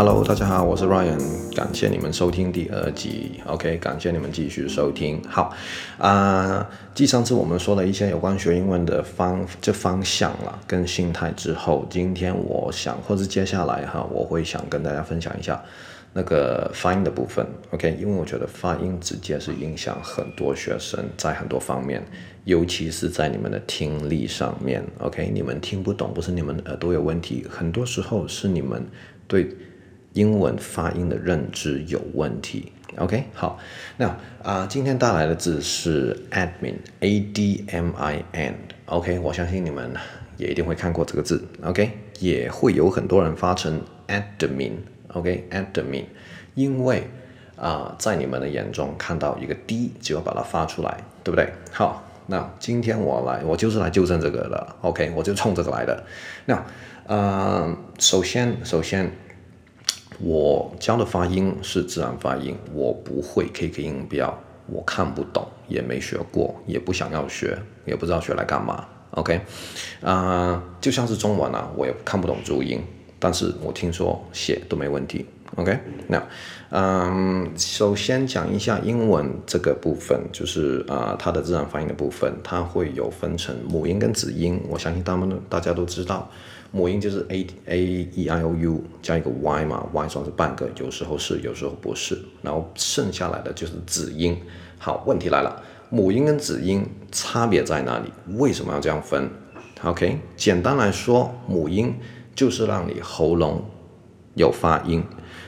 Hello，大家好，我是 Ryan，感谢你们收听第二集。OK，感谢你们继续收听。好，啊、继上次我们说了一些有关学英文的方这方向啦，跟心态之后，今天我想或者接下来哈，我会想跟大家分享一下那个发音的部分。OK，因为我觉得发音直接是影响很多学生在很多方面，尤其是在你们的听力上面。OK，你们听不懂不是你们耳朵有问题，很多时候是你们对。英文发音的认知有问题，OK，好，那啊、今天带来的字是 admin，A D M I N，OK，我相信你们也一定会看过这个字，OK，也会有很多人发成 admin，OK，admin，因为啊、在你们的眼中看到一个 D 就要把它发出来，对不对？好，那今天我来，我就是来纠正这个的，OK，我就冲这个来的。那啊、呃，首先，首先。我教的发音是自然发音，我不会 KK 音标，我看不懂，也没学过，也不想要学，也不知道学来干嘛。OK，啊、就像是中文啊，我也看不懂注音，但是我听说写都没问题。OK，那，嗯，首先讲一下英文这个部分，就是啊、它的自然发音的部分，它会有分成母音跟子音，我相信他们大家都知道。母音就是 a a e i o u 加一个 y 嘛，y 算是半个，有时候是，有时候不是。然后剩下来的就是子音。好，问题来了，母音跟子音差别在哪里？为什么要这样分？OK，简单来说，母音就是让你喉咙有发音。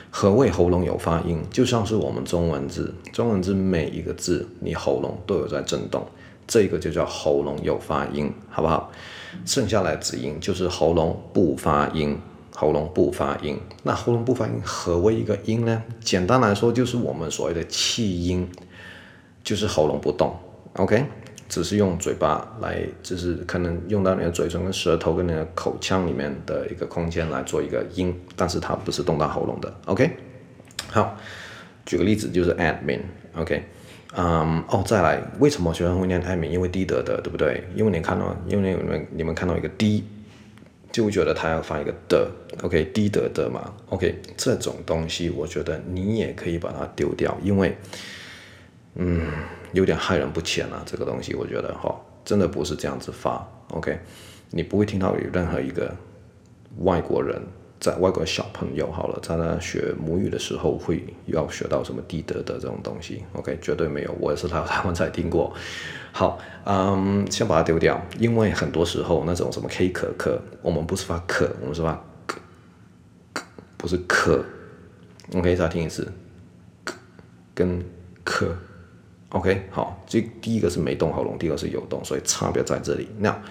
何谓喉咙有发音？就像是我们中文字，中文字每一个字，你喉咙都有在震动。这个就叫喉咙有发音，好不好？剩下来子音就是喉咙不发音，喉咙不发音。那喉咙不发音何为一个音呢？简单来说就是我们所谓的气音，就是喉咙不动，OK，只是用嘴巴来，就是可能用到你的嘴唇跟舌头跟你的口腔里面的一个空间来做一个音，但是它不是动到喉咙的，OK。好，举个例子就是 admin，OK。嗯，哦，再来，为什么学生会念 admin？因为低得的，对不对？因为你看到，因为你们你们看到一个 d，就会觉得它要发一个的，OK，低得的嘛，OK，这种东西我觉得你也可以把它丢掉，因为，嗯，有点害人不浅啊，这个东西我觉得哈、真的不是这样子发，OK，你不会听到有任何一个外国人。在外国小朋友好了，在那学母语的时候会要学到什么低德的这种东西？OK，绝对没有，我也是在台湾才听过。好，嗯，先把它丢掉，因为很多时候那种什么 K 可可，我们不是发可，我们是发可，不是可。OK，再听一次，可跟可。OK，好，这第一个是没动喉咙，第二个是有动，所以差别在这里。那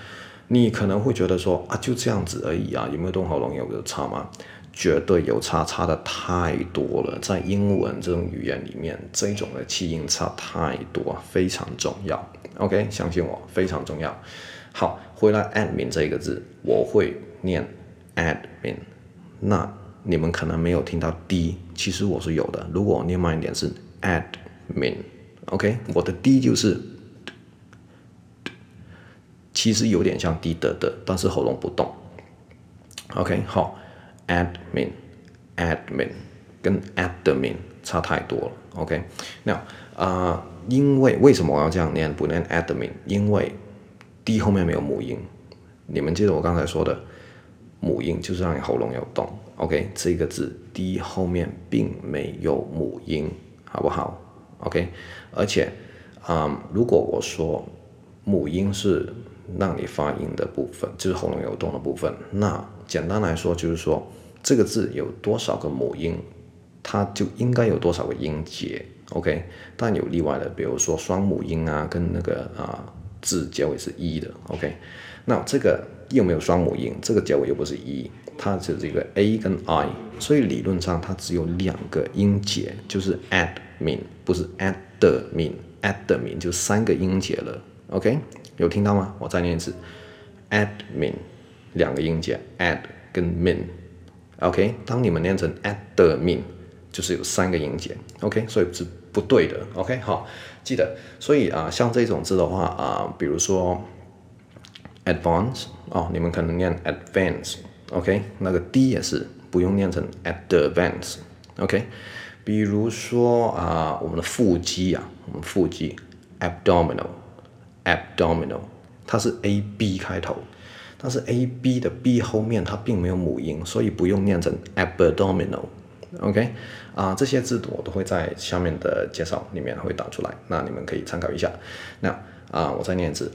你可能会觉得说啊，就这样子而已啊，有没有动喉咙有没有差吗？绝对有差，差的太多了。在英文这种语言里面，这种的气音差太多，非常重要。OK，相信我，非常重要。好，回来 admin 这个字，我会念 admin。那你们可能没有听到 d，其实我是有的。如果我念慢一点是 admin。OK，我的 d 就是。其实有点像低得的，但是喉咙不动。OK，好，admin，admin 跟 admin 差太多了。OK，那啊、因为为什么我要这样念，不念 admin？因为 d 后面没有母音。你们记得我刚才说的，母音就是让你喉咙有动。OK，这个字 d 后面并没有母音，好不好？OK，而且啊、如果我说母音是让你发音的部分就是喉咙有动的部分。那简单来说就是说，这个字有多少个母音，它就应该有多少个音节。OK，但有例外的，比如说双母音啊，跟那个啊字结尾是一的。OK，那这个又没有双母音，这个结尾又不是一，它只是一个 a 跟 i，所以理论上它只有两个音节，就是 admin，不是 admin，admin 就三个音节了。OK。有听到吗？我再念一次，admin，两个音节，ad 跟 min，OK，当你们念成 admin，就是有三个音节，OK，所以是不对的，OK，好，记得，所以啊，像这种字的话啊，比如说 advance 哦，你们可能念 advance OK，那个 D 也是不用念成 advance，OK，比如说啊，我们的腹肌啊，我们腹肌 abdominal，abdominal，它是 A B 开头，但是 A B 的 B 后面它并没有母音，所以不用念成 abdominal OK，啊，这些字我都会在下面的介绍里面会打出来，那你们可以参考一下。那啊，我再念一次。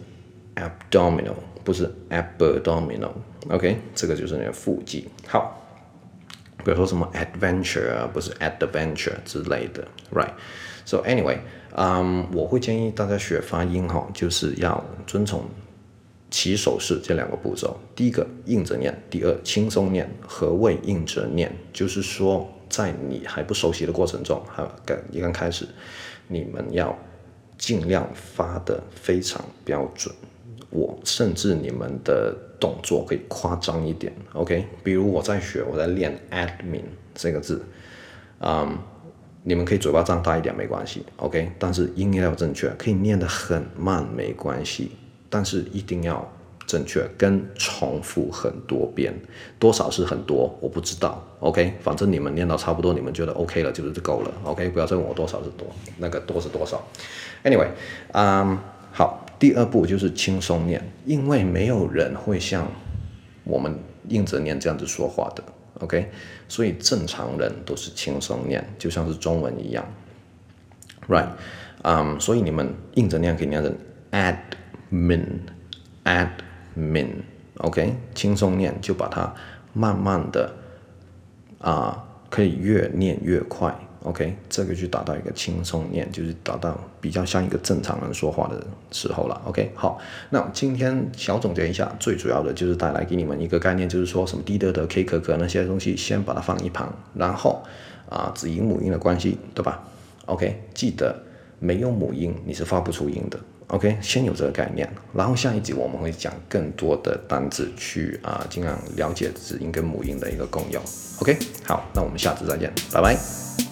Abdominal 不是 abdominal，OK，这个就是你的腹肌。好，比如说什么 adventure 啊，不是 adventure 之类的，right？So anyway，嗯、我会建议大家学发音哈，就是要遵从起手式这两个步骤。第一个硬着念，第二轻松念。何谓硬着念？就是说在你还不熟悉的过程中，哈，刚一刚开始，你们要尽量发得非常标准。我甚至你们的动作可以夸张一点，OK？比如我在学，我在练 admin 这个字，嗯、你们可以嘴巴张大一点没关系，OK？但是音要正确，可以念得很慢没关系，但是一定要正确，跟重复很多遍，多少是很多，我不知道，OK？反正你们念到差不多，你们觉得 OK 了，就是够了，OK？不要再问我多少是多，那个多是多少？Anyway，嗯、好。第二步就是轻松念，因为没有人会像我们硬着念这样子说话的，OK？所以正常人都是轻松念，就像是中文一样，right？嗯、所以你们硬着念可以念成 add min，admin，OK，轻松念就把它慢慢的啊，可以越念越快。OK，这个就达到一个轻松念，就是达到比较像一个正常人说话的时候了。OK，好，那今天小总结一下，最主要的就是带来给你们一个概念，就是说什么 D 的的 K 可可那些东西，先把它放一旁，然后啊子音母音的关系，对吧？OK，记得没有母音你是发不出音的。OK，先有这个概念，然后下一集我们会讲更多的单字去啊尽量了解子音跟母音的一个共用。OK，好，那我们下次再见，拜拜。